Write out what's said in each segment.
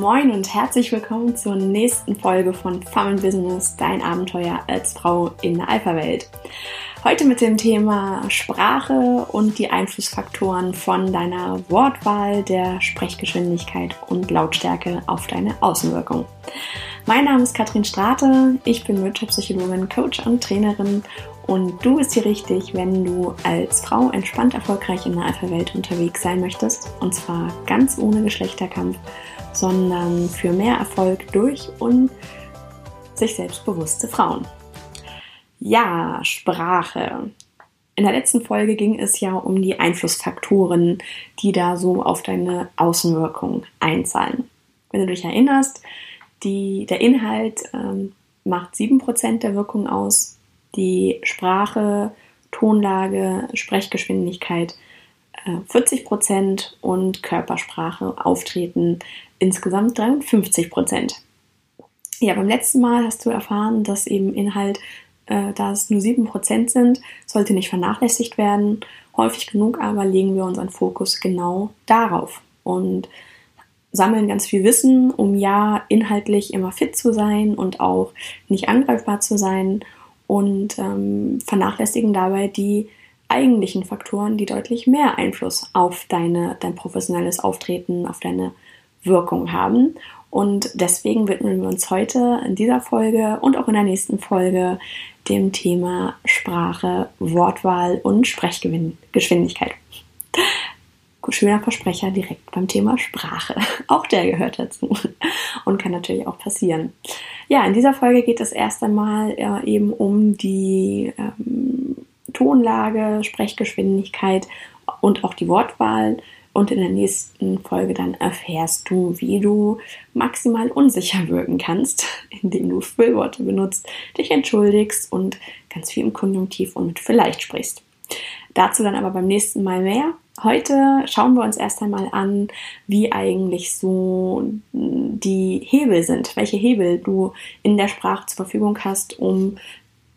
Moin und herzlich willkommen zur nächsten Folge von Fun Business, dein Abenteuer als Frau in der Alpha-Welt. Heute mit dem Thema Sprache und die Einflussfaktoren von deiner Wortwahl, der Sprechgeschwindigkeit und Lautstärke auf deine Außenwirkung. Mein Name ist Katrin Strate, ich bin Wirtschaftspsychologin, Coach und Trainerin und du bist hier richtig, wenn du als Frau entspannt erfolgreich in der Alpha-Welt unterwegs sein möchtest und zwar ganz ohne Geschlechterkampf sondern für mehr Erfolg durch und sich selbstbewusste Frauen. Ja, Sprache. In der letzten Folge ging es ja um die Einflussfaktoren, die da so auf deine Außenwirkung einzahlen. Wenn du dich erinnerst, die, der Inhalt ähm, macht 7% der Wirkung aus, die Sprache, Tonlage, Sprechgeschwindigkeit 40% äh, und Körpersprache, Auftreten insgesamt 53% Ja, beim letzten Mal hast du erfahren, dass eben Inhalt, äh, da es nur 7% sind, sollte nicht vernachlässigt werden. Häufig genug aber legen wir unseren Fokus genau darauf und sammeln ganz viel Wissen, um ja inhaltlich immer fit zu sein und auch nicht angreifbar zu sein und ähm, vernachlässigen dabei die eigentlichen Faktoren, die deutlich mehr Einfluss auf deine, dein professionelles Auftreten, auf deine Wirkung haben. Und deswegen widmen wir uns heute in dieser Folge und auch in der nächsten Folge dem Thema Sprache, Wortwahl und Sprechgeschwindigkeit. Schöner Versprecher direkt beim Thema Sprache. Auch der gehört dazu und kann natürlich auch passieren. Ja, in dieser Folge geht es erst einmal äh, eben um die ähm, Tonlage, Sprechgeschwindigkeit und auch die Wortwahl. Und in der nächsten Folge dann erfährst du, wie du maximal unsicher wirken kannst, indem du Füllworte benutzt, dich entschuldigst und ganz viel im Konjunktiv und mit vielleicht sprichst. Dazu dann aber beim nächsten Mal mehr. Heute schauen wir uns erst einmal an, wie eigentlich so die Hebel sind, welche Hebel du in der Sprache zur Verfügung hast, um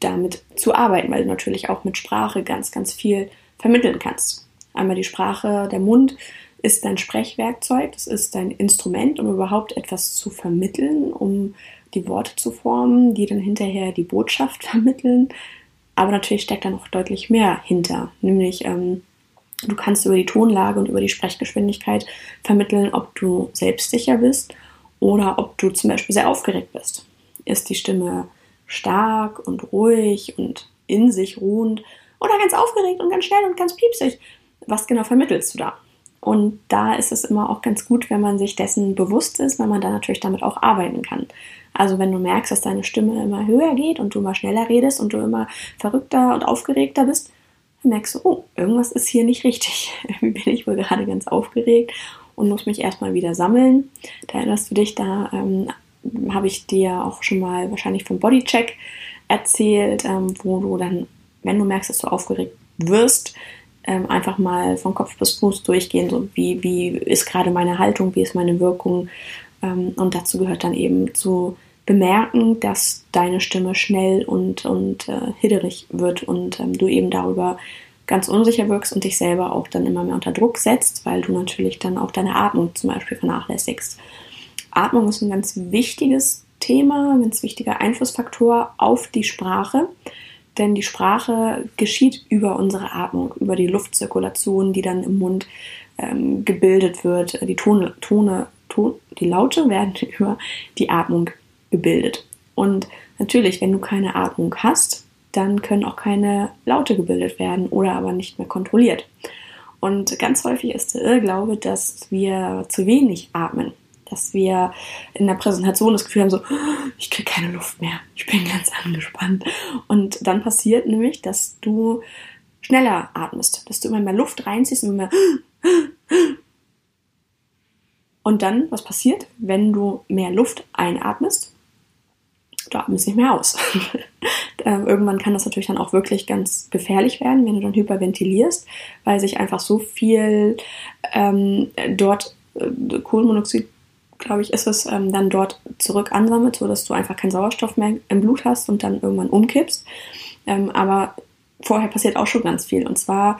damit zu arbeiten, weil du natürlich auch mit Sprache ganz, ganz viel vermitteln kannst. Einmal die Sprache, der Mund ist dein Sprechwerkzeug, das ist dein Instrument, um überhaupt etwas zu vermitteln, um die Worte zu formen, die dann hinterher die Botschaft vermitteln. Aber natürlich steckt da noch deutlich mehr hinter, nämlich ähm, du kannst über die Tonlage und über die Sprechgeschwindigkeit vermitteln, ob du selbstsicher bist oder ob du zum Beispiel sehr aufgeregt bist. Ist die Stimme stark und ruhig und in sich ruhend oder ganz aufgeregt und ganz schnell und ganz piepsig. Was genau vermittelst du da? Und da ist es immer auch ganz gut, wenn man sich dessen bewusst ist, weil man dann natürlich damit auch arbeiten kann. Also wenn du merkst, dass deine Stimme immer höher geht und du immer schneller redest und du immer verrückter und aufgeregter bist, dann merkst du, oh, irgendwas ist hier nicht richtig. Irgendwie bin ich wohl gerade ganz aufgeregt und muss mich erstmal wieder sammeln. Da erinnerst du dich, da ähm, habe ich dir auch schon mal wahrscheinlich vom Bodycheck erzählt, ähm, wo du dann, wenn du merkst, dass du aufgeregt wirst, ähm, einfach mal von Kopf bis Fuß durchgehen, so wie, wie ist gerade meine Haltung, wie ist meine Wirkung. Ähm, und dazu gehört dann eben zu bemerken, dass deine Stimme schnell und, und äh, hidderig wird und ähm, du eben darüber ganz unsicher wirkst und dich selber auch dann immer mehr unter Druck setzt, weil du natürlich dann auch deine Atmung zum Beispiel vernachlässigst. Atmung ist ein ganz wichtiges Thema, ein ganz wichtiger Einflussfaktor auf die Sprache. Denn die Sprache geschieht über unsere Atmung, über die Luftzirkulation, die dann im Mund ähm, gebildet wird. Die Tone, Tone, Ton, die Laute werden über die Atmung gebildet. Und natürlich, wenn du keine Atmung hast, dann können auch keine Laute gebildet werden oder aber nicht mehr kontrolliert. Und ganz häufig ist der Irrglaube, dass wir zu wenig atmen dass wir in der Präsentation das Gefühl haben, so, ich kriege keine Luft mehr, ich bin ganz angespannt. Und dann passiert nämlich, dass du schneller atmest, dass du immer mehr Luft reinziehst und immer mehr. Und dann, was passiert, wenn du mehr Luft einatmest? Du atmest nicht mehr aus. Ähm, irgendwann kann das natürlich dann auch wirklich ganz gefährlich werden, wenn du dann hyperventilierst, weil sich einfach so viel ähm, dort äh, Kohlenmonoxid glaube ich, ist es, ähm, dann dort zurück ansammelt, sodass du einfach keinen Sauerstoff mehr im Blut hast und dann irgendwann umkippst. Ähm, aber vorher passiert auch schon ganz viel. Und zwar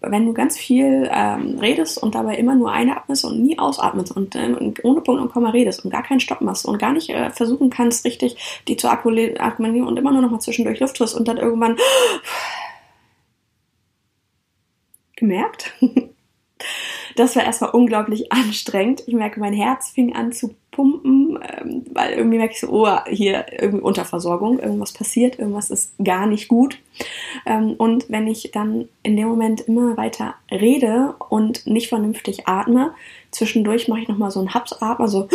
wenn du ganz viel ähm, redest und dabei immer nur einatmest und nie ausatmest und, äh, ohne Punkt und Komma redest und gar keinen Stopp machst und gar nicht äh, versuchen kannst, richtig die zu akkumulieren und immer nur noch mal zwischendurch Luft tust und dann irgendwann gemerkt? Das war erstmal unglaublich anstrengend. Ich merke, mein Herz fing an zu pumpen, ähm, weil irgendwie merke ich so, oh, hier irgendwie Unterversorgung, irgendwas passiert, irgendwas ist gar nicht gut. Ähm, und wenn ich dann in dem Moment immer weiter rede und nicht vernünftig atme, zwischendurch mache ich nochmal so einen Hapsatmer, so,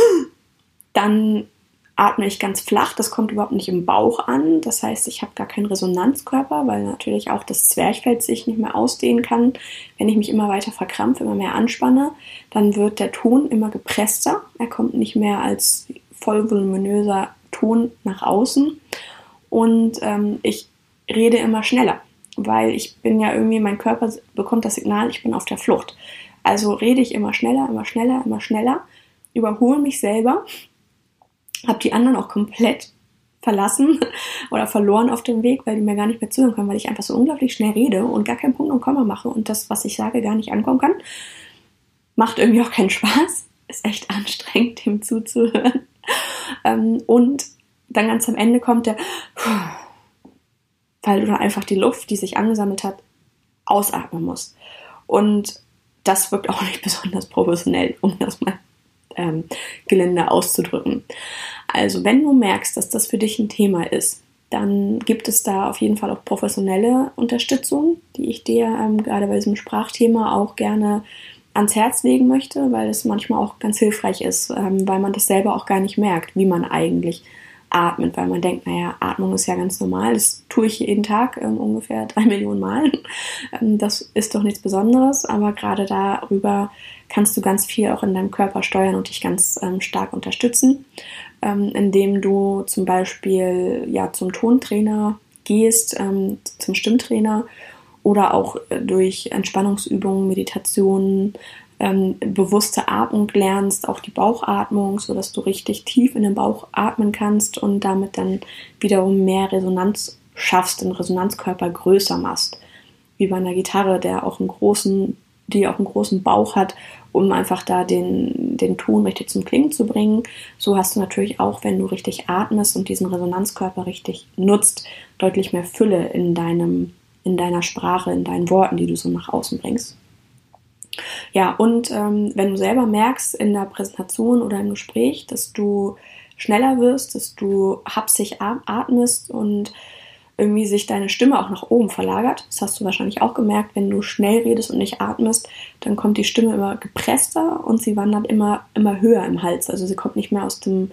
dann atme ich ganz flach, das kommt überhaupt nicht im Bauch an. Das heißt, ich habe gar keinen Resonanzkörper, weil natürlich auch das Zwerchfell sich nicht mehr ausdehnen kann. Wenn ich mich immer weiter verkrampfe, immer mehr anspanne, dann wird der Ton immer gepresster. Er kommt nicht mehr als voll voluminöser Ton nach außen. Und ähm, ich rede immer schneller, weil ich bin ja irgendwie, mein Körper bekommt das Signal, ich bin auf der Flucht. Also rede ich immer schneller, immer schneller, immer schneller, überhole mich selber habe die anderen auch komplett verlassen oder verloren auf dem Weg, weil die mir gar nicht mehr zuhören können, weil ich einfach so unglaublich schnell rede und gar keinen Punkt und Komma mache und das, was ich sage, gar nicht ankommen kann. Macht irgendwie auch keinen Spaß. Ist echt anstrengend, dem zuzuhören. Ähm, und dann ganz am Ende kommt der, weil du dann einfach die Luft, die sich angesammelt hat, ausatmen musst. Und das wirkt auch nicht besonders professionell, um das mal ähm, Gelände auszudrücken. Also wenn du merkst, dass das für dich ein Thema ist, dann gibt es da auf jeden Fall auch professionelle Unterstützung, die ich dir ähm, gerade bei diesem Sprachthema auch gerne ans Herz legen möchte, weil es manchmal auch ganz hilfreich ist, ähm, weil man das selber auch gar nicht merkt, wie man eigentlich atmet, weil man denkt, naja, Atmung ist ja ganz normal, das tue ich jeden Tag ähm, ungefähr drei Millionen Mal. Ähm, das ist doch nichts Besonderes, aber gerade darüber kannst du ganz viel auch in deinem Körper steuern und dich ganz ähm, stark unterstützen, ähm, indem du zum Beispiel ja zum Tontrainer gehst, ähm, zum Stimmtrainer oder auch äh, durch Entspannungsübungen, Meditationen, ähm, bewusste Atmung lernst, auch die Bauchatmung, sodass du richtig tief in den Bauch atmen kannst und damit dann wiederum mehr Resonanz schaffst, den Resonanzkörper größer machst. Wie bei einer Gitarre, der auch einen großen, die auch einen großen Bauch hat um einfach da den, den Ton richtig zum Klingen zu bringen. So hast du natürlich auch, wenn du richtig atmest und diesen Resonanzkörper richtig nutzt, deutlich mehr Fülle in deinem, in deiner Sprache, in deinen Worten, die du so nach außen bringst. Ja, und ähm, wenn du selber merkst in der Präsentation oder im Gespräch, dass du schneller wirst, dass du hapsig atmest und irgendwie sich deine Stimme auch nach oben verlagert. Das hast du wahrscheinlich auch gemerkt, wenn du schnell redest und nicht atmest, dann kommt die Stimme immer gepresster und sie wandert immer, immer höher im Hals. Also sie kommt nicht mehr aus dem,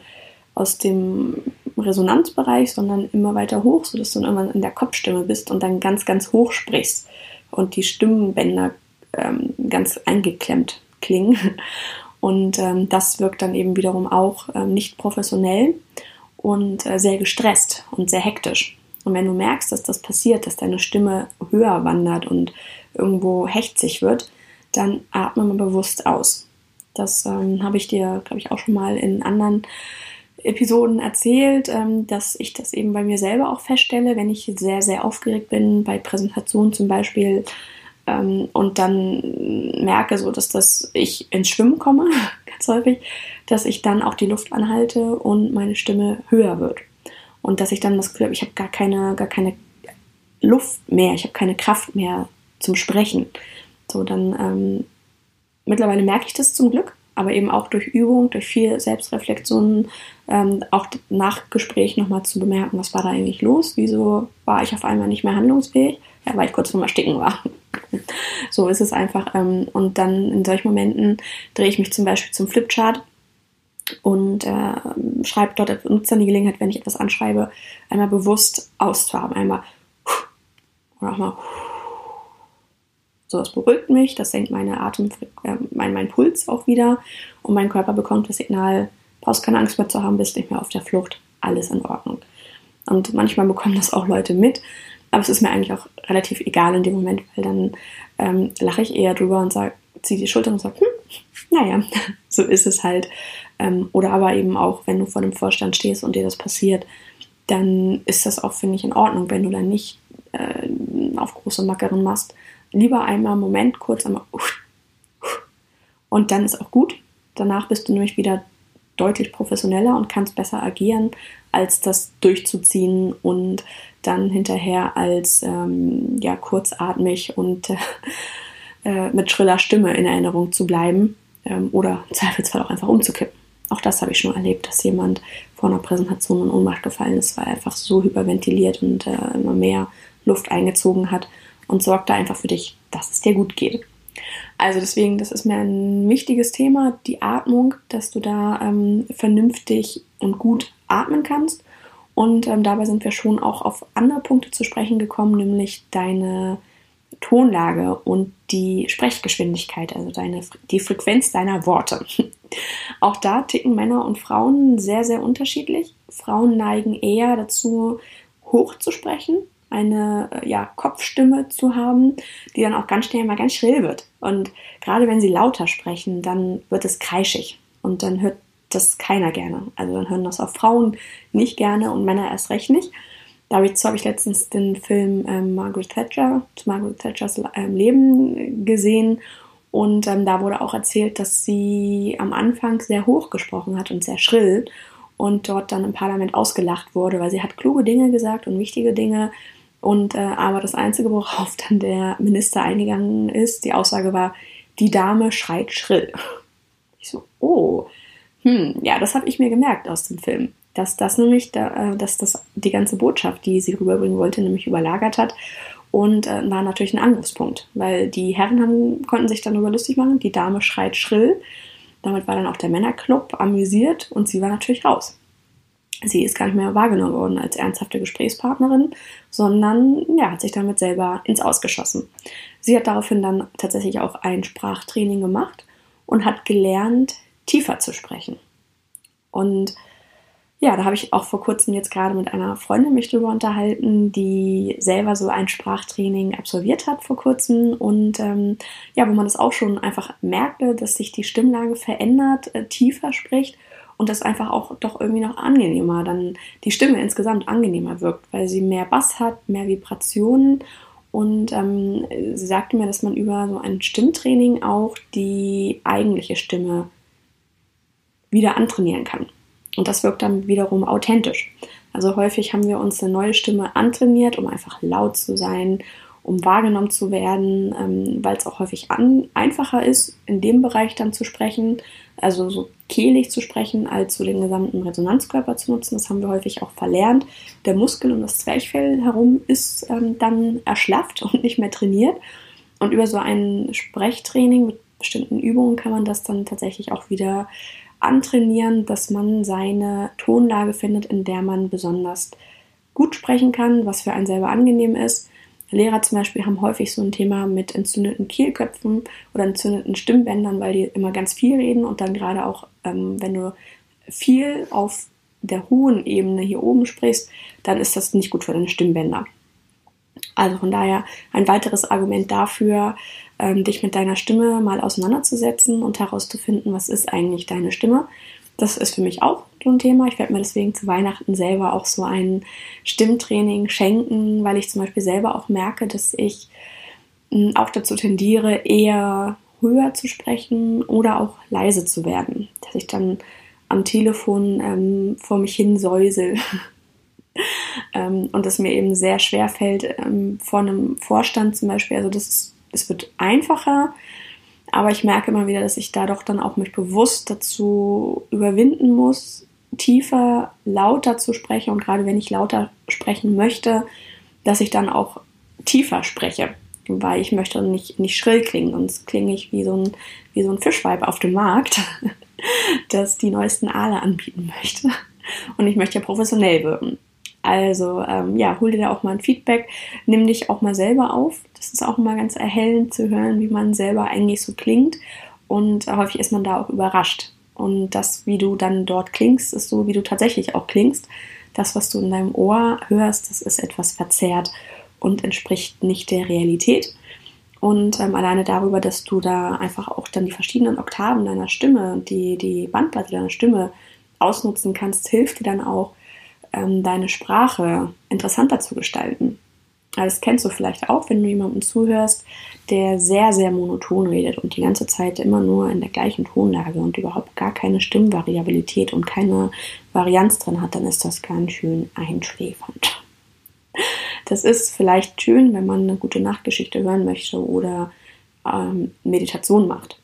aus dem Resonanzbereich, sondern immer weiter hoch, sodass du dann irgendwann in der Kopfstimme bist und dann ganz, ganz hoch sprichst und die Stimmenbänder ähm, ganz eingeklemmt klingen. Und ähm, das wirkt dann eben wiederum auch ähm, nicht professionell und äh, sehr gestresst und sehr hektisch. Und wenn du merkst, dass das passiert, dass deine Stimme höher wandert und irgendwo hechtsig wird, dann atme mal bewusst aus. Das ähm, habe ich dir, glaube ich, auch schon mal in anderen Episoden erzählt, ähm, dass ich das eben bei mir selber auch feststelle, wenn ich sehr, sehr aufgeregt bin, bei Präsentationen zum Beispiel, ähm, und dann merke so, dass das ich ins Schwimmen komme, ganz häufig, dass ich dann auch die Luft anhalte und meine Stimme höher wird. Und dass ich dann das Gefühl habe, ich habe gar keine, gar keine Luft mehr, ich habe keine Kraft mehr zum Sprechen. So, dann ähm, mittlerweile merke ich das zum Glück, aber eben auch durch Übung, durch viel Selbstreflexion, ähm, auch nach Gespräch nochmal zu bemerken, was war da eigentlich los, wieso war ich auf einmal nicht mehr handlungsfähig, ja, weil ich kurz vorm Ersticken war. so ist es einfach. Ähm, und dann in solchen Momenten drehe ich mich zum Beispiel zum Flipchart und äh, schreibe dort, nutze dann die Gelegenheit, wenn ich etwas anschreibe, einmal bewusst auszuhaben. Einmal oder auch mal so, das beruhigt mich, das senkt meine Atem, äh, mein, mein Puls auch wieder und mein Körper bekommt das Signal, brauchst keine Angst mehr zu haben, bist nicht mehr auf der Flucht, alles in Ordnung. Und manchmal bekommen das auch Leute mit, aber es ist mir eigentlich auch relativ egal in dem Moment, weil dann ähm, lache ich eher drüber und sage, ziehe die Schultern und sage, hm, naja, so ist es halt. Ähm, oder aber eben auch, wenn du vor dem Vorstand stehst und dir das passiert, dann ist das auch, finde ich, in Ordnung, wenn du dann nicht äh, auf große Mackerin machst, lieber einmal einen Moment kurz einmal und dann ist auch gut. Danach bist du nämlich wieder deutlich professioneller und kannst besser agieren, als das durchzuziehen und dann hinterher als ähm, ja, kurzatmig und äh, äh, mit schriller Stimme in Erinnerung zu bleiben ähm, oder im Zweifelsfall auch einfach umzukippen. Auch das habe ich schon erlebt, dass jemand vor einer Präsentation in Ohnmacht gefallen ist, weil er einfach so hyperventiliert und äh, immer mehr Luft eingezogen hat und sorgt da einfach für dich, dass es dir gut geht. Also deswegen, das ist mir ein wichtiges Thema, die Atmung, dass du da ähm, vernünftig und gut atmen kannst. Und ähm, dabei sind wir schon auch auf andere Punkte zu sprechen gekommen, nämlich deine Tonlage und die Sprechgeschwindigkeit, also deine, die Frequenz deiner Worte. Auch da ticken Männer und Frauen sehr, sehr unterschiedlich. Frauen neigen eher dazu, hoch zu sprechen, eine ja, Kopfstimme zu haben, die dann auch ganz schnell mal ganz schrill wird. Und gerade wenn sie lauter sprechen, dann wird es kreischig und dann hört das keiner gerne. Also dann hören das auch Frauen nicht gerne und Männer erst recht nicht. Dazu habe ich letztens den Film ähm, Margaret Thatcher, zu Margaret Thatchers ähm, Leben gesehen und ähm, da wurde auch erzählt, dass sie am Anfang sehr hoch gesprochen hat und sehr schrill und dort dann im Parlament ausgelacht wurde, weil sie hat kluge Dinge gesagt und wichtige Dinge, und äh, aber das Einzige, worauf dann der Minister eingegangen ist, die Aussage war, die Dame schreit schrill. Ich so, oh, hm, ja, das habe ich mir gemerkt aus dem Film. Dass das nämlich, da, äh, dass das die ganze Botschaft, die sie rüberbringen wollte, nämlich überlagert hat. Und äh, war natürlich ein Angriffspunkt, weil die Herren haben, konnten sich dann darüber lustig machen, die Dame schreit schrill. Damit war dann auch der Männerclub amüsiert und sie war natürlich raus sie ist gar nicht mehr wahrgenommen worden als ernsthafte Gesprächspartnerin, sondern ja, hat sich damit selber ins Ausgeschossen. Sie hat daraufhin dann tatsächlich auch ein Sprachtraining gemacht und hat gelernt, tiefer zu sprechen. Und ja, da habe ich auch vor kurzem jetzt gerade mit einer Freundin mich drüber unterhalten, die selber so ein Sprachtraining absolviert hat vor kurzem und ähm, ja, wo man das auch schon einfach merkte, dass sich die Stimmlage verändert, äh, tiefer spricht und das einfach auch doch irgendwie noch angenehmer, dann die Stimme insgesamt angenehmer wirkt, weil sie mehr Bass hat, mehr Vibrationen und ähm, sie sagte mir, dass man über so ein Stimmtraining auch die eigentliche Stimme wieder antrainieren kann. Und das wirkt dann wiederum authentisch. Also häufig haben wir uns eine neue Stimme antrainiert, um einfach laut zu sein, um wahrgenommen zu werden, ähm, weil es auch häufig an, einfacher ist, in dem Bereich dann zu sprechen, also so kehlig zu sprechen, als so den gesamten Resonanzkörper zu nutzen. Das haben wir häufig auch verlernt. Der Muskel um das Zwerchfell herum ist ähm, dann erschlafft und nicht mehr trainiert. Und über so ein Sprechtraining mit bestimmten Übungen kann man das dann tatsächlich auch wieder antrainieren, dass man seine Tonlage findet, in der man besonders gut sprechen kann, was für einen selber angenehm ist Lehrer zum Beispiel haben häufig so ein Thema mit entzündeten Kehlköpfen oder entzündeten Stimmbändern, weil die immer ganz viel reden und dann gerade auch, ähm, wenn du viel auf der hohen Ebene hier oben sprichst, dann ist das nicht gut für deine Stimmbänder. Also von daher ein weiteres Argument dafür, ähm, dich mit deiner Stimme mal auseinanderzusetzen und herauszufinden, was ist eigentlich deine Stimme. Das ist für mich auch so ein Thema. Ich werde mir deswegen zu Weihnachten selber auch so ein Stimmtraining schenken, weil ich zum Beispiel selber auch merke, dass ich hm, auch dazu tendiere, eher höher zu sprechen oder auch leise zu werden. Dass ich dann am Telefon ähm, vor mich hin säusel. ähm, und es mir eben sehr schwer fällt, ähm, vor einem Vorstand zum Beispiel, also das, ist, das wird einfacher, aber ich merke immer wieder, dass ich da doch dann auch mich bewusst dazu überwinden muss, tiefer, lauter zu sprechen. Und gerade wenn ich lauter sprechen möchte, dass ich dann auch tiefer spreche. Weil ich möchte nicht, nicht schrill klingen, sonst klinge ich wie so ein, wie so ein Fischweib auf dem Markt, das die neuesten Aale anbieten möchte. Und ich möchte ja professionell wirken. Also ähm, ja, hol dir da auch mal ein Feedback, nimm dich auch mal selber auf. Das ist auch immer ganz erhellend zu hören, wie man selber eigentlich so klingt. Und häufig ist man da auch überrascht. Und das, wie du dann dort klingst, ist so, wie du tatsächlich auch klingst. Das, was du in deinem Ohr hörst, das ist etwas verzerrt und entspricht nicht der Realität. Und ähm, alleine darüber, dass du da einfach auch dann die verschiedenen Oktaven deiner Stimme, die, die Bandbreite deiner Stimme ausnutzen kannst, hilft dir dann auch, ähm, deine Sprache interessanter zu gestalten. das kennst du vielleicht auch, wenn du jemandem zuhörst, der sehr, sehr monoton redet und die ganze Zeit immer nur in der gleichen Tonlage und überhaupt gar keine Stimmvariabilität und keine Varianz drin hat, dann ist das ganz schön einschläfernd. Das ist vielleicht schön, wenn man eine gute Nachtgeschichte hören möchte oder ähm, Meditation macht.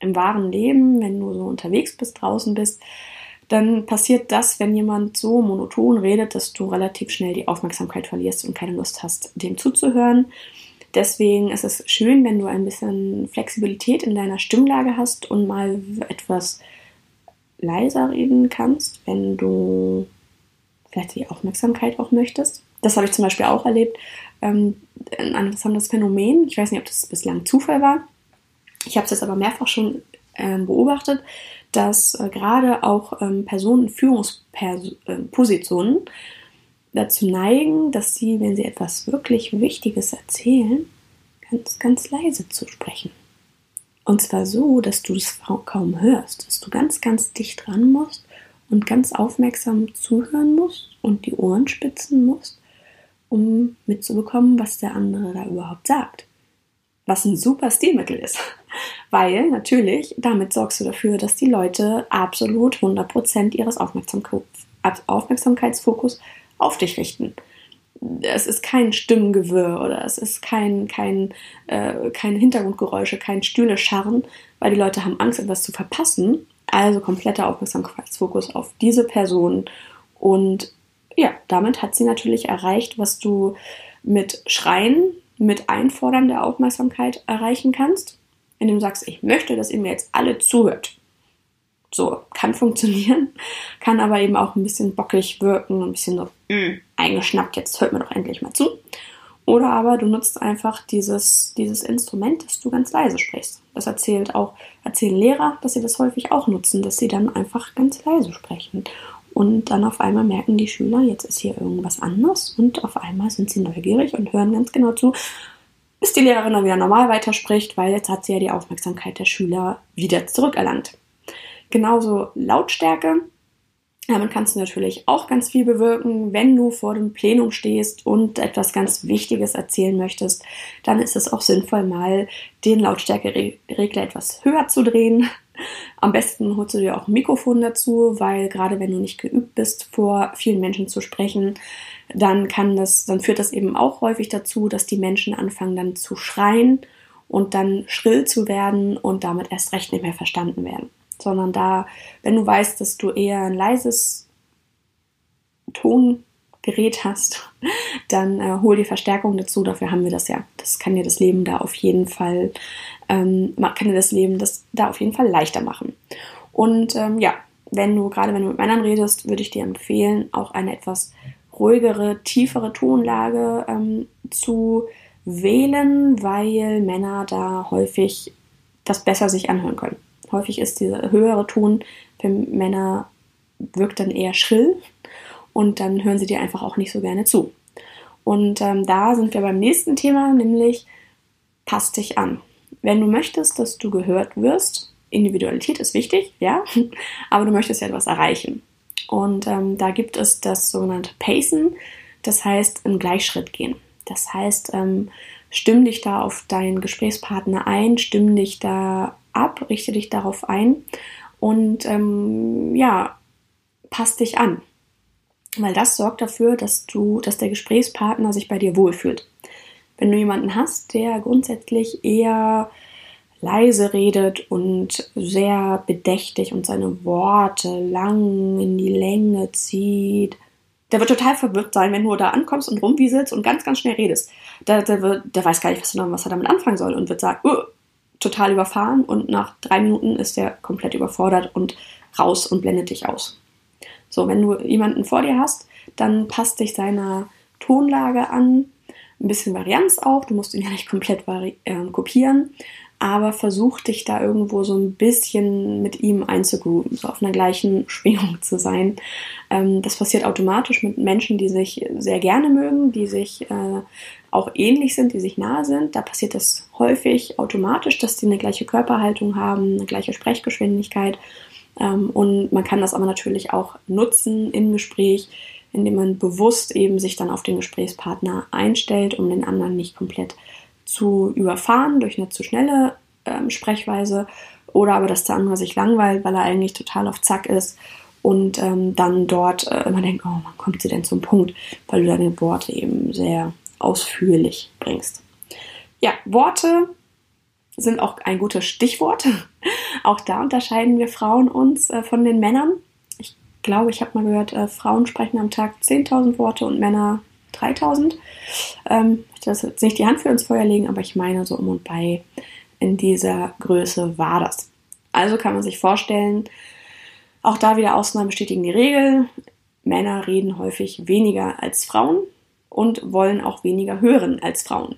Im wahren Leben, wenn du so unterwegs bist, draußen bist, dann passiert das, wenn jemand so monoton redet, dass du relativ schnell die Aufmerksamkeit verlierst und keine Lust hast, dem zuzuhören. Deswegen ist es schön, wenn du ein bisschen Flexibilität in deiner Stimmlage hast und mal etwas leiser reden kannst, wenn du vielleicht die Aufmerksamkeit auch möchtest. Das habe ich zum Beispiel auch erlebt. Ähm, ein interessantes Phänomen. Ich weiß nicht, ob das bislang Zufall war. Ich habe es jetzt aber mehrfach schon ähm, beobachtet, dass äh, gerade auch ähm, Personen in Führungspositionen äh, dazu neigen, dass sie, wenn sie etwas wirklich Wichtiges erzählen, ganz, ganz leise zu sprechen. Und zwar so, dass du es kaum hörst, dass du ganz, ganz dicht dran musst und ganz aufmerksam zuhören musst und die Ohren spitzen musst, um mitzubekommen, was der andere da überhaupt sagt. Was ein super Stilmittel ist. Weil natürlich, damit sorgst du dafür, dass die Leute absolut 100% ihres Aufmerksamkeitsfokus auf dich richten. Es ist kein Stimmengewirr oder es ist kein, kein, äh, keine Hintergrundgeräusche, kein Stühle scharren, weil die Leute haben Angst, etwas zu verpassen. Also kompletter Aufmerksamkeitsfokus auf diese Person. Und ja, damit hat sie natürlich erreicht, was du mit Schreien, mit Einfordern der Aufmerksamkeit erreichen kannst, indem du sagst, ich möchte, dass ihr mir jetzt alle zuhört. So, kann funktionieren, kann aber eben auch ein bisschen bockig wirken, ein bisschen so mm, eingeschnappt, jetzt hört mir doch endlich mal zu. Oder aber du nutzt einfach dieses, dieses Instrument, dass du ganz leise sprichst. Das erzählt auch, erzählen Lehrer, dass sie das häufig auch nutzen, dass sie dann einfach ganz leise sprechen. Und dann auf einmal merken die Schüler, jetzt ist hier irgendwas anders und auf einmal sind sie neugierig und hören ganz genau zu, bis die Lehrerin dann wieder normal weiterspricht, weil jetzt hat sie ja die Aufmerksamkeit der Schüler wieder zurückerlangt. Genauso Lautstärke. Damit kannst du natürlich auch ganz viel bewirken. Wenn du vor dem Plenum stehst und etwas ganz Wichtiges erzählen möchtest, dann ist es auch sinnvoll, mal den Lautstärkeregler etwas höher zu drehen. Am besten holst du dir auch ein Mikrofon dazu, weil gerade wenn du nicht geübt bist, vor vielen Menschen zu sprechen, dann kann das, dann führt das eben auch häufig dazu, dass die Menschen anfangen dann zu schreien und dann schrill zu werden und damit erst recht nicht mehr verstanden werden sondern da, wenn du weißt, dass du eher ein leises Tongerät hast, dann äh, hol dir Verstärkung dazu. Dafür haben wir das ja. Das kann dir das Leben da auf jeden Fall, ähm, kann dir das Leben das da auf jeden Fall leichter machen. Und ähm, ja, wenn du, gerade wenn du mit Männern redest, würde ich dir empfehlen, auch eine etwas ruhigere, tiefere Tonlage ähm, zu wählen, weil Männer da häufig das besser sich anhören können. Häufig ist dieser höhere Ton für Männer wirkt dann eher schrill und dann hören sie dir einfach auch nicht so gerne zu. Und ähm, da sind wir beim nächsten Thema, nämlich passt dich an. Wenn du möchtest, dass du gehört wirst, Individualität ist wichtig, ja, aber du möchtest ja etwas erreichen. Und ähm, da gibt es das sogenannte Pacen, das heißt im Gleichschritt gehen. Das heißt, ähm, stimm dich da auf deinen Gesprächspartner ein, stimm dich da ab, richte dich darauf ein und ähm, ja, pass dich an. Weil das sorgt dafür, dass du, dass der Gesprächspartner sich bei dir wohlfühlt. Wenn du jemanden hast, der grundsätzlich eher leise redet und sehr bedächtig und seine Worte lang in die Länge zieht, der wird total verwirrt sein, wenn du da ankommst und rumwieselst und ganz, ganz schnell redest. Der, der, wird, der weiß gar nicht, was er, was er damit anfangen soll und wird sagen, oh, total überfahren. Und nach drei Minuten ist der komplett überfordert und raus und blendet dich aus. So, wenn du jemanden vor dir hast, dann passt dich seiner Tonlage an, ein bisschen Varianz auch, du musst ihn ja nicht komplett äh, kopieren, aber versuch dich da irgendwo so ein bisschen mit ihm einzugrooven, so auf einer gleichen Schwingung zu sein. Ähm, das passiert automatisch mit Menschen, die sich sehr gerne mögen, die sich äh, auch ähnlich sind, die sich nahe sind. Da passiert das häufig automatisch, dass die eine gleiche Körperhaltung haben, eine gleiche Sprechgeschwindigkeit. Ähm, und man kann das aber natürlich auch nutzen im Gespräch, indem man bewusst eben sich dann auf den Gesprächspartner einstellt, um den anderen nicht komplett zu überfahren durch eine zu schnelle ähm, Sprechweise oder aber, dass der andere sich langweilt, weil er eigentlich total auf Zack ist und ähm, dann dort äh, immer denkt, oh, wann kommt sie denn zum Punkt, weil du deine Worte eben sehr ausführlich bringst. Ja, Worte sind auch ein gutes Stichwort. auch da unterscheiden wir Frauen uns äh, von den Männern. Ich glaube, ich habe mal gehört, äh, Frauen sprechen am Tag 10.000 Worte und Männer 3.000. Ähm, ich will jetzt nicht die Hand für ins Feuer legen, aber ich meine, so um und bei in dieser Größe war das. Also kann man sich vorstellen, auch da wieder Ausnahmen bestätigen die Regel. Männer reden häufig weniger als Frauen und wollen auch weniger hören als Frauen.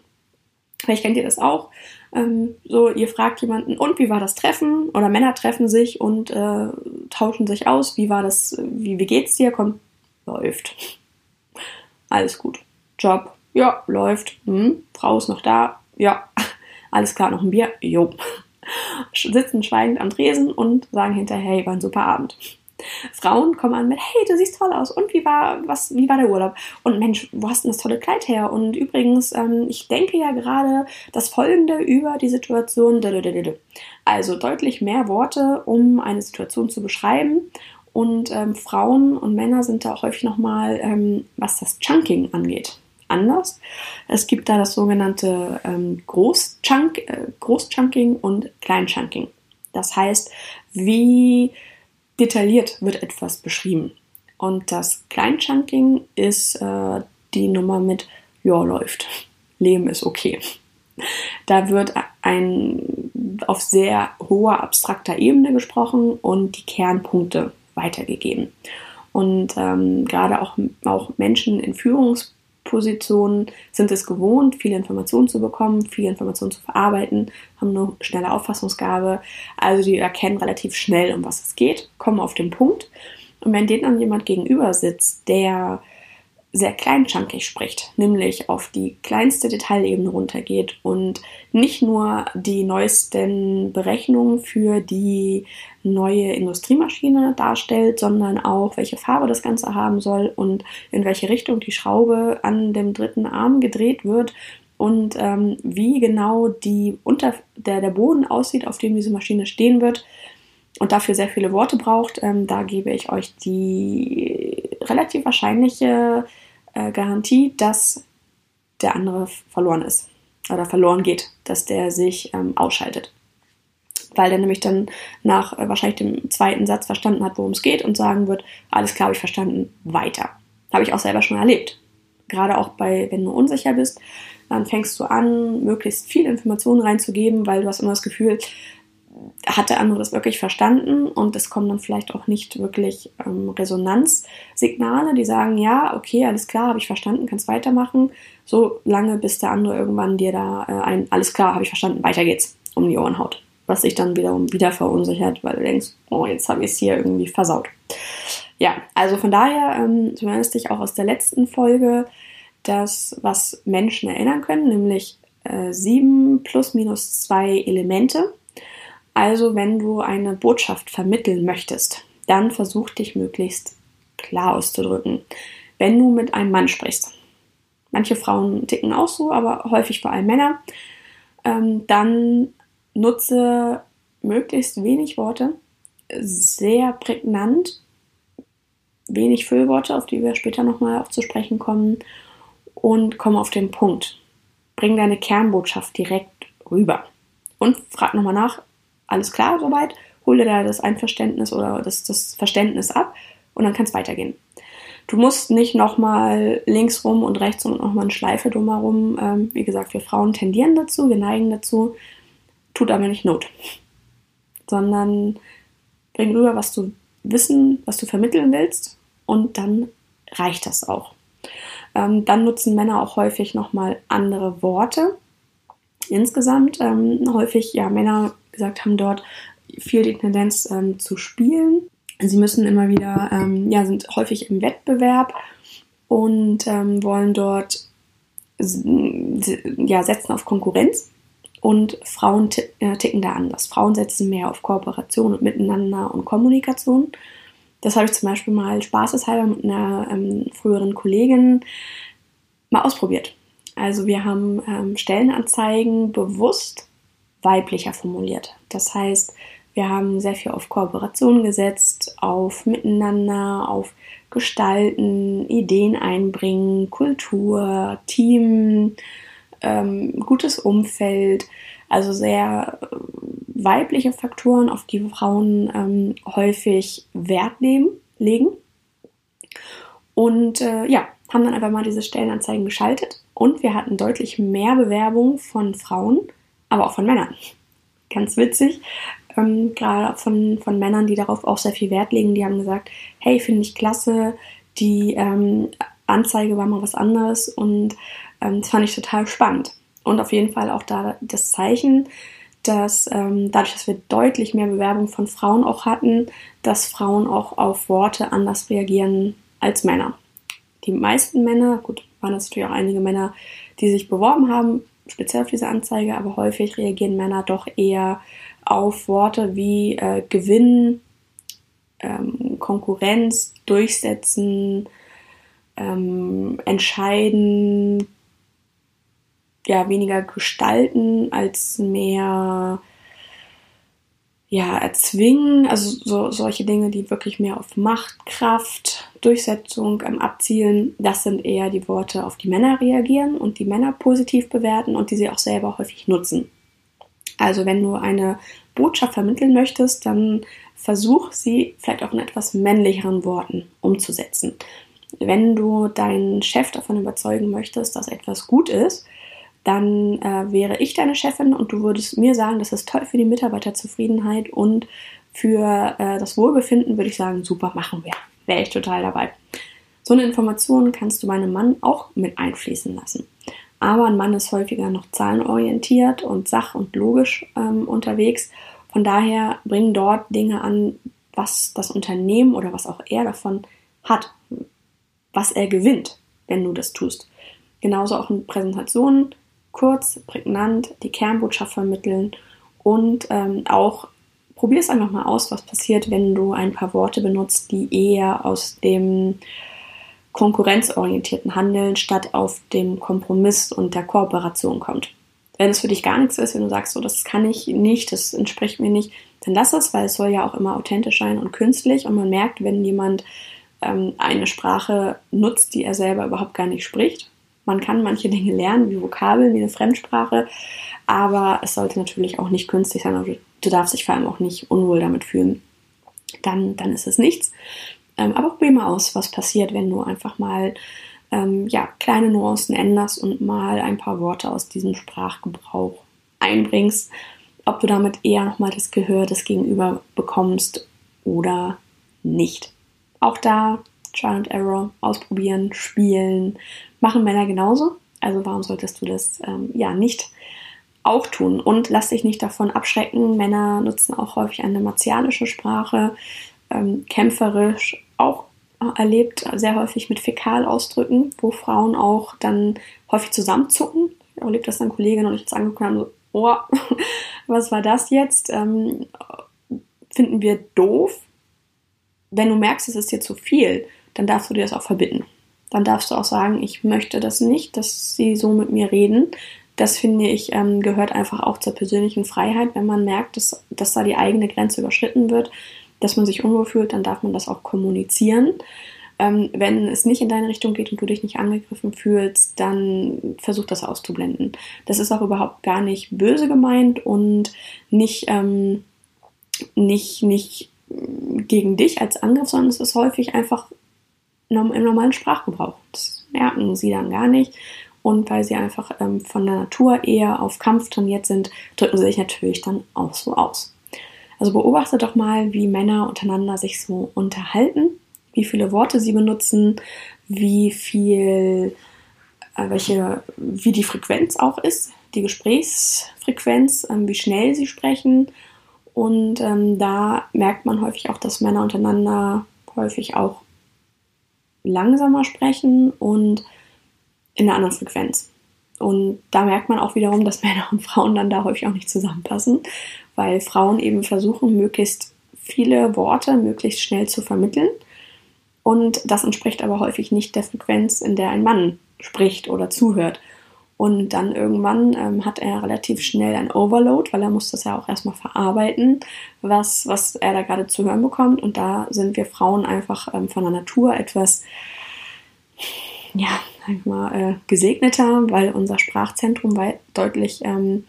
Vielleicht kennt ihr das auch. Ähm, so, ihr fragt jemanden, und wie war das Treffen? Oder Männer treffen sich und äh, tauschen sich aus. Wie war das? Wie, wie geht's dir? Kommt, läuft. Alles gut. Job, ja, läuft. Hm, Frau ist noch da. Ja, alles klar, noch ein Bier? Jo. Sitzen schweigend am Tresen und sagen hinterher, hey, war ein super Abend. Frauen kommen an mit, hey, du siehst toll aus. Und wie war, was, wie war der Urlaub? Und Mensch, wo hast denn das tolle Kleid her? Und übrigens, ähm, ich denke ja gerade das Folgende über die Situation. Also deutlich mehr Worte, um eine Situation zu beschreiben. Und ähm, Frauen und Männer sind da häufig nochmal, ähm, was das Chunking angeht anders. Es gibt da das sogenannte ähm, Großchunk, äh, Großchunking und Kleinchunking. Das heißt, wie detailliert wird etwas beschrieben. Und das Kleinchunking ist äh, die Nummer mit Ja, läuft. Leben ist okay. Da wird ein auf sehr hoher abstrakter Ebene gesprochen und die Kernpunkte weitergegeben. Und ähm, gerade auch, auch Menschen in Führungs Positionen sind es gewohnt, viele Informationen zu bekommen, viele Informationen zu verarbeiten, haben eine schnelle Auffassungsgabe. Also die erkennen relativ schnell, um was es geht, kommen auf den Punkt. Und wenn denen dann jemand gegenüber sitzt, der sehr kleinchunkig spricht, nämlich auf die kleinste Detailebene runtergeht und nicht nur die neuesten Berechnungen für die neue Industriemaschine darstellt, sondern auch, welche Farbe das Ganze haben soll und in welche Richtung die Schraube an dem dritten Arm gedreht wird und ähm, wie genau die unter der, der Boden aussieht, auf dem diese Maschine stehen wird und dafür sehr viele Worte braucht, ähm, da gebe ich euch die relativ wahrscheinliche äh, Garantie, dass der andere verloren ist oder verloren geht, dass der sich ähm, ausschaltet. Weil der nämlich dann nach äh, wahrscheinlich dem zweiten Satz verstanden hat, worum es geht und sagen wird, alles klar, habe ich verstanden, weiter. Habe ich auch selber schon erlebt. Gerade auch bei, wenn du unsicher bist, dann fängst du an, möglichst viel Informationen reinzugeben, weil du hast immer das Gefühl, hat der andere das wirklich verstanden und es kommen dann vielleicht auch nicht wirklich ähm, Resonanzsignale, die sagen, ja, okay, alles klar, habe ich verstanden, kannst weitermachen, so lange, bis der andere irgendwann dir da äh, ein, alles klar, habe ich verstanden, weiter geht's, um die Ohren haut. Was sich dann wiederum wieder verunsichert, weil du denkst, oh, jetzt habe ich es hier irgendwie versaut. Ja, also von daher, ähm, du erinnerst dich auch aus der letzten Folge, das, was Menschen erinnern können, nämlich äh, sieben plus minus zwei Elemente also wenn du eine Botschaft vermitteln möchtest, dann versuch dich möglichst klar auszudrücken. Wenn du mit einem Mann sprichst, manche Frauen ticken auch so, aber häufig vor allem Männer, ähm, dann nutze möglichst wenig Worte, sehr prägnant, wenig Füllworte, auf die wir später nochmal auch zu sprechen kommen, und komm auf den Punkt. Bring deine Kernbotschaft direkt rüber. Und frag nochmal nach, alles klar soweit, hol dir da das Einverständnis oder das, das Verständnis ab und dann kann es weitergehen. Du musst nicht nochmal links rum und rechts rum und nochmal eine Schleife drumherum. Ähm, wie gesagt, wir Frauen tendieren dazu, wir neigen dazu. Tut aber nicht Not. Sondern bring rüber, was du wissen, was du vermitteln willst und dann reicht das auch. Ähm, dann nutzen Männer auch häufig nochmal andere Worte. Insgesamt ähm, häufig, ja, Männer gesagt, haben dort viel die Tendenz ähm, zu spielen. Sie müssen immer wieder, ähm, ja, sind häufig im Wettbewerb und ähm, wollen dort, ja, setzen auf Konkurrenz. Und Frauen äh, ticken da anders. Frauen setzen mehr auf Kooperation und Miteinander und Kommunikation. Das habe ich zum Beispiel mal spaßeshalber mit einer ähm, früheren Kollegin mal ausprobiert. Also wir haben ähm, Stellenanzeigen bewusst weiblicher formuliert. Das heißt, wir haben sehr viel auf Kooperation gesetzt, auf Miteinander, auf Gestalten, Ideen einbringen, Kultur, Team, ähm, gutes Umfeld. Also sehr äh, weibliche Faktoren, auf die Frauen ähm, häufig Wert nehmen, legen. Und äh, ja, haben dann einfach mal diese Stellenanzeigen geschaltet und wir hatten deutlich mehr Bewerbungen von Frauen, aber auch von Männern. Ganz witzig, ähm, gerade von, von Männern, die darauf auch sehr viel Wert legen, die haben gesagt, hey, finde ich klasse, die ähm, Anzeige war mal was anderes und ähm, das fand ich total spannend. Und auf jeden Fall auch da das Zeichen, dass ähm, dadurch, dass wir deutlich mehr Bewerbung von Frauen auch hatten, dass Frauen auch auf Worte anders reagieren als Männer. Die meisten Männer, gut, waren es natürlich auch einige Männer, die sich beworben haben, speziell auf diese Anzeige, aber häufig reagieren Männer doch eher auf Worte wie äh, Gewinn, ähm, Konkurrenz, Durchsetzen, ähm, Entscheiden, ja, weniger gestalten als mehr ja, erzwingen, also so, solche Dinge, die wirklich mehr auf Macht, Kraft, Durchsetzung ähm, abzielen, das sind eher die Worte, auf die Männer reagieren und die Männer positiv bewerten und die sie auch selber häufig nutzen. Also wenn du eine Botschaft vermitteln möchtest, dann versuch sie vielleicht auch in etwas männlicheren Worten umzusetzen. Wenn du deinen Chef davon überzeugen möchtest, dass etwas gut ist, dann äh, wäre ich deine Chefin und du würdest mir sagen, das ist toll für die Mitarbeiterzufriedenheit und für äh, das Wohlbefinden, würde ich sagen, super, machen wir. Wäre ich total dabei. So eine Information kannst du meinem Mann auch mit einfließen lassen. Aber ein Mann ist häufiger noch zahlenorientiert und sach- und logisch ähm, unterwegs. Von daher bringen dort Dinge an, was das Unternehmen oder was auch er davon hat, was er gewinnt, wenn du das tust. Genauso auch in Präsentationen kurz, prägnant die Kernbotschaft vermitteln und ähm, auch probier es einfach mal aus, was passiert, wenn du ein paar Worte benutzt, die eher aus dem konkurrenzorientierten Handeln statt auf dem Kompromiss und der Kooperation kommt. Wenn es für dich gar nichts ist, wenn du sagst, so, das kann ich nicht, das entspricht mir nicht, dann lass es, weil es soll ja auch immer authentisch sein und künstlich und man merkt, wenn jemand ähm, eine Sprache nutzt, die er selber überhaupt gar nicht spricht man kann manche Dinge lernen, wie Vokabeln, wie eine Fremdsprache, aber es sollte natürlich auch nicht künstlich sein. Also du darfst dich vor allem auch nicht unwohl damit fühlen. Dann, dann ist es nichts. Ähm, aber probier mal aus, was passiert, wenn du einfach mal ähm, ja, kleine Nuancen änderst und mal ein paar Worte aus diesem Sprachgebrauch einbringst. Ob du damit eher nochmal das Gehör des Gegenüber bekommst oder nicht. Auch da Trial and Error, ausprobieren, spielen, machen Männer genauso. Also warum solltest du das ähm, ja nicht auch tun? Und lass dich nicht davon abschrecken. Männer nutzen auch häufig eine martialische Sprache, ähm, kämpferisch, auch erlebt sehr häufig mit Fäkalausdrücken, wo Frauen auch dann häufig zusammenzucken. Ich erlebt das dann Kolleginnen und ich jetzt angeguckt haben, so, oh, was war das jetzt? Ähm, finden wir doof. Wenn du merkst, es ist dir zu viel, dann darfst du dir das auch verbitten. Dann darfst du auch sagen, ich möchte das nicht, dass sie so mit mir reden. Das finde ich ähm, gehört einfach auch zur persönlichen Freiheit. Wenn man merkt, dass, dass da die eigene Grenze überschritten wird, dass man sich unwohl fühlt, dann darf man das auch kommunizieren. Ähm, wenn es nicht in deine Richtung geht und du dich nicht angegriffen fühlst, dann versuch das auszublenden. Das ist auch überhaupt gar nicht böse gemeint und nicht, ähm, nicht, nicht gegen dich als Angriff, sondern es ist häufig einfach im normalen Sprachgebrauch. Das merken sie dann gar nicht. Und weil sie einfach ähm, von der Natur eher auf Kampf trainiert sind, drücken sie sich natürlich dann auch so aus. Also beobachte doch mal, wie Männer untereinander sich so unterhalten, wie viele Worte sie benutzen, wie viel, äh, welche, wie die Frequenz auch ist, die Gesprächsfrequenz, ähm, wie schnell sie sprechen. Und ähm, da merkt man häufig auch, dass Männer untereinander häufig auch langsamer sprechen und in einer anderen Frequenz. Und da merkt man auch wiederum, dass Männer und Frauen dann da häufig auch nicht zusammenpassen, weil Frauen eben versuchen, möglichst viele Worte möglichst schnell zu vermitteln. Und das entspricht aber häufig nicht der Frequenz, in der ein Mann spricht oder zuhört. Und dann irgendwann ähm, hat er relativ schnell ein Overload, weil er muss das ja auch erstmal verarbeiten, was, was er da gerade zu hören bekommt. Und da sind wir Frauen einfach ähm, von der Natur etwas, ja, sag mal, äh, gesegneter, weil unser Sprachzentrum deutlich ähm,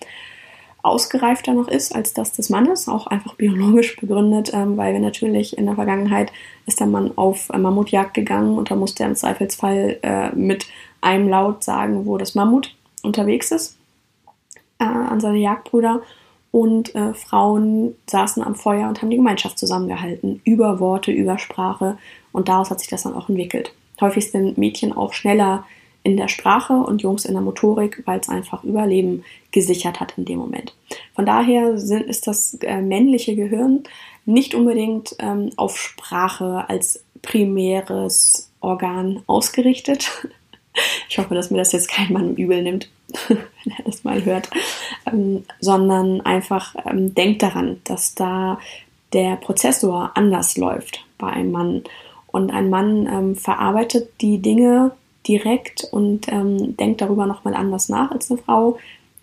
ausgereifter noch ist als das des Mannes, auch einfach biologisch begründet, ähm, weil wir natürlich in der Vergangenheit ist der Mann auf Mammutjagd gegangen und da musste er im Zweifelsfall äh, mit einem Laut sagen, wo das Mammut unterwegs ist äh, an seine Jagdbrüder und äh, Frauen saßen am Feuer und haben die Gemeinschaft zusammengehalten über Worte, über Sprache und daraus hat sich das dann auch entwickelt. Häufig sind Mädchen auch schneller in der Sprache und Jungs in der Motorik, weil es einfach Überleben gesichert hat in dem Moment. Von daher sind, ist das äh, männliche Gehirn nicht unbedingt ähm, auf Sprache als primäres Organ ausgerichtet, ich hoffe, dass mir das jetzt kein Mann übel nimmt, wenn er das mal hört, ähm, sondern einfach ähm, denkt daran, dass da der Prozessor anders läuft bei einem Mann. Und ein Mann ähm, verarbeitet die Dinge direkt und ähm, denkt darüber nochmal anders nach als eine Frau.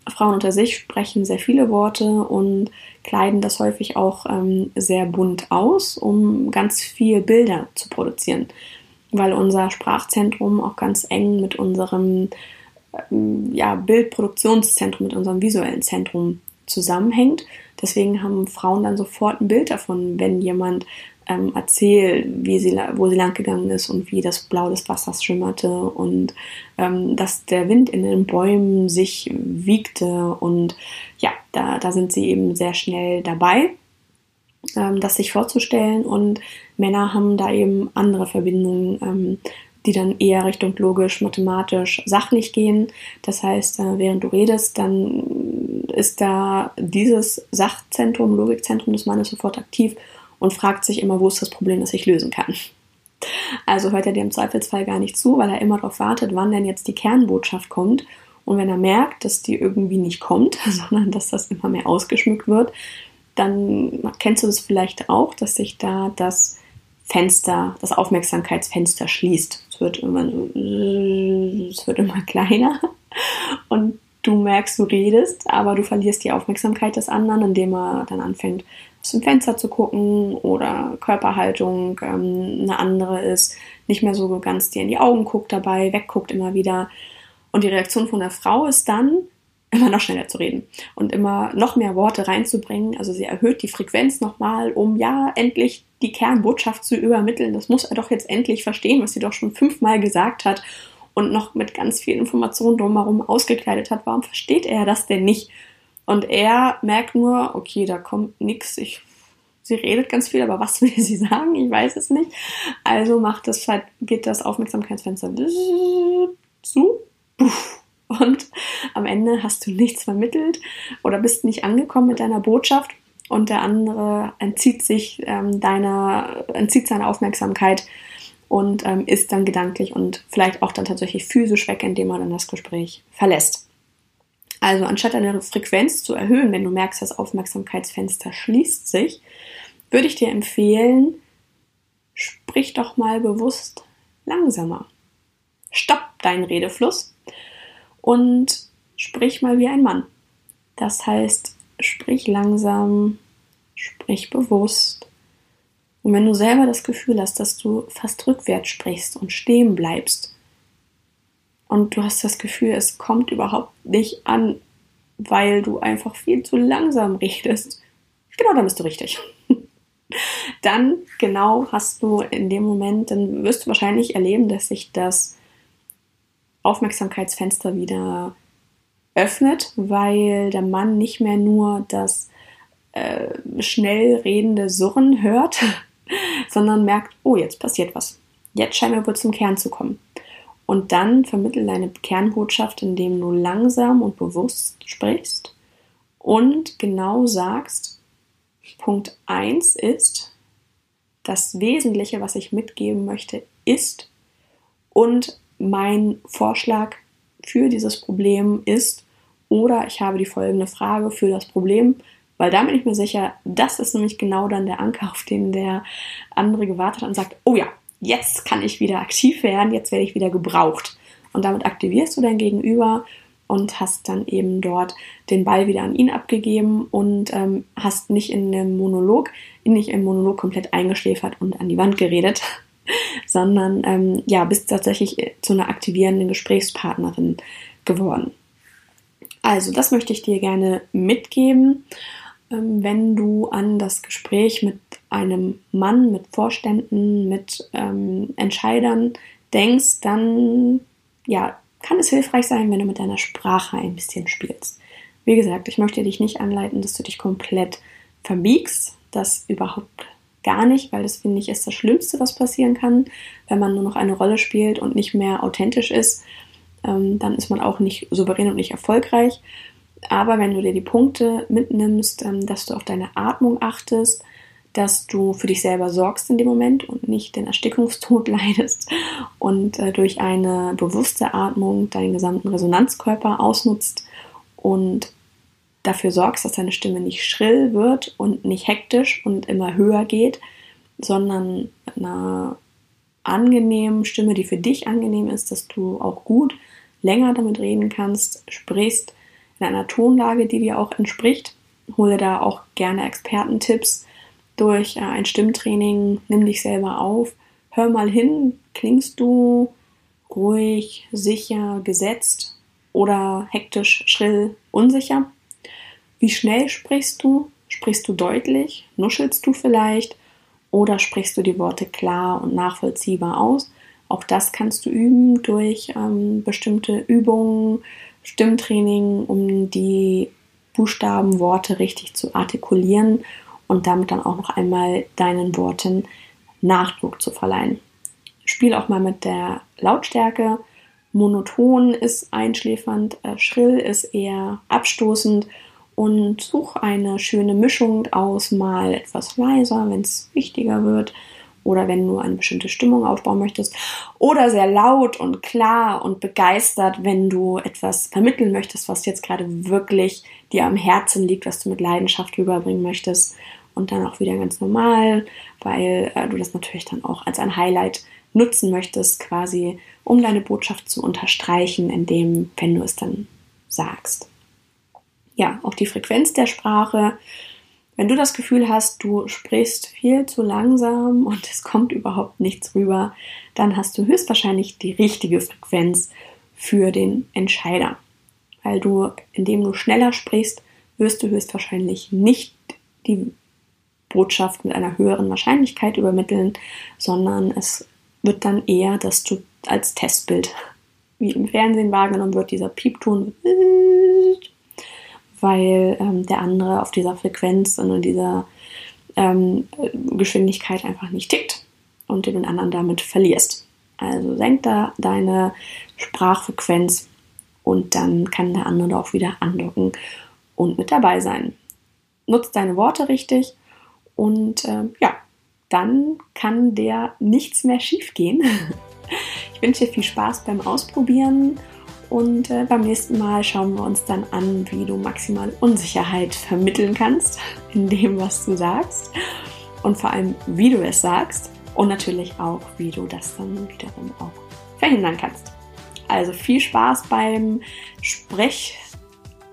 Frauen unter sich sprechen sehr viele Worte und kleiden das häufig auch ähm, sehr bunt aus, um ganz viel Bilder zu produzieren weil unser Sprachzentrum auch ganz eng mit unserem ähm, ja, Bildproduktionszentrum, mit unserem visuellen Zentrum zusammenhängt. Deswegen haben Frauen dann sofort ein Bild davon, wenn jemand ähm, erzählt, wie sie, wo sie langgegangen ist und wie das Blau des Wassers schimmerte und ähm, dass der Wind in den Bäumen sich wiegte. Und ja, da, da sind sie eben sehr schnell dabei ähm, das sich vorzustellen und Männer haben da eben andere Verbindungen, ähm, die dann eher Richtung logisch, mathematisch, sachlich gehen. Das heißt, äh, während du redest, dann ist da dieses Sachzentrum, Logikzentrum des Mannes sofort aktiv und fragt sich immer, wo ist das Problem, das ich lösen kann. Also hört er dir im Zweifelsfall gar nicht zu, weil er immer darauf wartet, wann denn jetzt die Kernbotschaft kommt. Und wenn er merkt, dass die irgendwie nicht kommt, sondern dass das immer mehr ausgeschmückt wird, dann kennst du das vielleicht auch, dass sich da das Fenster, das Aufmerksamkeitsfenster schließt. Es wird immer es wird immer kleiner und du merkst, du redest, aber du verlierst die Aufmerksamkeit des anderen, indem er dann anfängt, aus dem Fenster zu gucken oder Körperhaltung ähm, eine andere ist, nicht mehr so ganz dir in die Augen guckt dabei, wegguckt immer wieder. Und die Reaktion von der Frau ist dann, immer noch schneller zu reden und immer noch mehr Worte reinzubringen. Also sie erhöht die Frequenz nochmal, um ja endlich die Kernbotschaft zu übermitteln. Das muss er doch jetzt endlich verstehen, was sie doch schon fünfmal gesagt hat und noch mit ganz viel Informationen drumherum ausgekleidet hat. Warum versteht er das denn nicht? Und er merkt nur, okay, da kommt nichts. Ich, sie redet ganz viel, aber was will sie sagen? Ich weiß es nicht. Also macht das, geht das Aufmerksamkeitsfenster zu. Und am Ende hast du nichts vermittelt oder bist nicht angekommen mit deiner Botschaft und der andere entzieht sich ähm, deiner, entzieht seine Aufmerksamkeit und ähm, ist dann gedanklich und vielleicht auch dann tatsächlich physisch weg, indem er dann das Gespräch verlässt. Also anstatt deine Frequenz zu erhöhen, wenn du merkst, das Aufmerksamkeitsfenster schließt sich, würde ich dir empfehlen, sprich doch mal bewusst langsamer. Stopp deinen Redefluss und sprich mal wie ein Mann. Das heißt, sprich langsam, sprich bewusst. Und wenn du selber das Gefühl hast, dass du fast rückwärts sprichst und stehen bleibst und du hast das Gefühl, es kommt überhaupt nicht an, weil du einfach viel zu langsam redest, genau, dann bist du richtig. dann genau hast du in dem Moment, dann wirst du wahrscheinlich erleben, dass sich das Aufmerksamkeitsfenster wieder öffnet, weil der Mann nicht mehr nur das äh, schnell redende Surren hört, sondern merkt, oh, jetzt passiert was. Jetzt scheinen wir wohl zum Kern zu kommen. Und dann vermittel deine Kernbotschaft, indem du langsam und bewusst sprichst und genau sagst, Punkt 1 ist, das Wesentliche, was ich mitgeben möchte, ist und mein Vorschlag für dieses Problem ist oder ich habe die folgende Frage für das Problem. Weil da bin ich mir sicher, das ist nämlich genau dann der Anker, auf den der andere gewartet hat und sagt, oh ja, jetzt kann ich wieder aktiv werden, jetzt werde ich wieder gebraucht. Und damit aktivierst du dein Gegenüber und hast dann eben dort den Ball wieder an ihn abgegeben und ähm, hast nicht in dem Monolog, nicht im Monolog komplett eingeschläfert und an die Wand geredet, sondern ähm, ja, bist tatsächlich zu einer aktivierenden Gesprächspartnerin geworden. Also, das möchte ich dir gerne mitgeben, ähm, wenn du an das Gespräch mit einem Mann, mit Vorständen, mit ähm, Entscheidern denkst, dann ja, kann es hilfreich sein, wenn du mit deiner Sprache ein bisschen spielst. Wie gesagt, ich möchte dich nicht anleiten, dass du dich komplett verbiegst. Das überhaupt gar nicht, weil das finde ich ist das Schlimmste, was passieren kann, wenn man nur noch eine Rolle spielt und nicht mehr authentisch ist. Ähm, dann ist man auch nicht souverän und nicht erfolgreich. Aber wenn du dir die Punkte mitnimmst, ähm, dass du auf deine Atmung achtest, dass du für dich selber sorgst in dem Moment und nicht den Erstickungstod leidest und äh, durch eine bewusste Atmung deinen gesamten Resonanzkörper ausnutzt und dafür sorgst, dass deine Stimme nicht schrill wird und nicht hektisch und immer höher geht, sondern einer angenehmen Stimme, die für dich angenehm ist, dass du auch gut länger damit reden kannst, sprichst in einer Tonlage, die dir auch entspricht. Hole da auch gerne Expertentipps durch äh, ein Stimmtraining, nimm dich selber auf, hör mal hin, klingst du ruhig, sicher, gesetzt oder hektisch, schrill, unsicher? Wie schnell sprichst du? Sprichst du deutlich? Nuschelst du vielleicht? Oder sprichst du die Worte klar und nachvollziehbar aus? Auch das kannst du üben durch ähm, bestimmte Übungen, Stimmtraining, um die Buchstaben, Worte richtig zu artikulieren und damit dann auch noch einmal deinen Worten Nachdruck zu verleihen. Spiel auch mal mit der Lautstärke. Monoton ist einschläfernd, äh, schrill ist eher abstoßend und such eine schöne Mischung aus, mal etwas leiser, wenn es wichtiger wird oder wenn du eine bestimmte Stimmung aufbauen möchtest oder sehr laut und klar und begeistert, wenn du etwas vermitteln möchtest, was jetzt gerade wirklich dir am Herzen liegt, was du mit Leidenschaft rüberbringen möchtest und dann auch wieder ganz normal, weil äh, du das natürlich dann auch als ein Highlight nutzen möchtest, quasi, um deine Botschaft zu unterstreichen, indem, wenn du es dann sagst. Ja, auch die Frequenz der Sprache. Wenn du das Gefühl hast, du sprichst viel zu langsam und es kommt überhaupt nichts rüber, dann hast du höchstwahrscheinlich die richtige Frequenz für den Entscheider. Weil du, indem du schneller sprichst, wirst du höchstwahrscheinlich nicht die Botschaft mit einer höheren Wahrscheinlichkeit übermitteln, sondern es wird dann eher, dass du als Testbild wie im Fernsehen wahrgenommen wird, dieser Piepton, weil ähm, der andere auf dieser Frequenz und dieser ähm, Geschwindigkeit einfach nicht tickt und du den anderen damit verlierst. Also senk da deine Sprachfrequenz und dann kann der andere auch wieder andocken und mit dabei sein. Nutzt deine Worte richtig und äh, ja, dann kann der nichts mehr schief gehen. Ich wünsche dir viel Spaß beim Ausprobieren und äh, beim nächsten Mal schauen wir uns dann an, wie du maximal Unsicherheit vermitteln kannst in dem, was du sagst. Und vor allem, wie du es sagst. Und natürlich auch, wie du das dann wiederum auch verhindern kannst. Also viel Spaß beim Sprech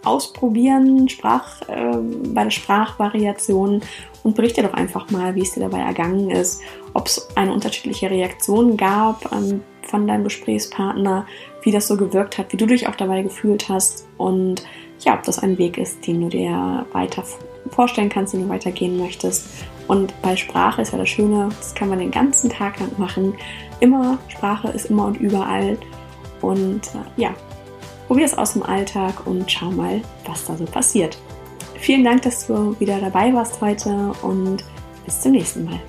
ausprobieren, Sprach, äh, bei der Sprachvariation. Und berichte doch einfach mal, wie es dir dabei ergangen ist, ob es eine unterschiedliche Reaktion gab ähm, von deinem Gesprächspartner, wie das so gewirkt hat, wie du dich auch dabei gefühlt hast und ja, ob das ein Weg ist, den du dir weiter vorstellen kannst, den du weitergehen möchtest. Und bei Sprache ist ja das Schöne, das kann man den ganzen Tag lang machen. Immer, Sprache ist immer und überall. Und äh, ja, probier es aus dem Alltag und schau mal, was da so passiert. Vielen Dank, dass du wieder dabei warst heute und bis zum nächsten Mal.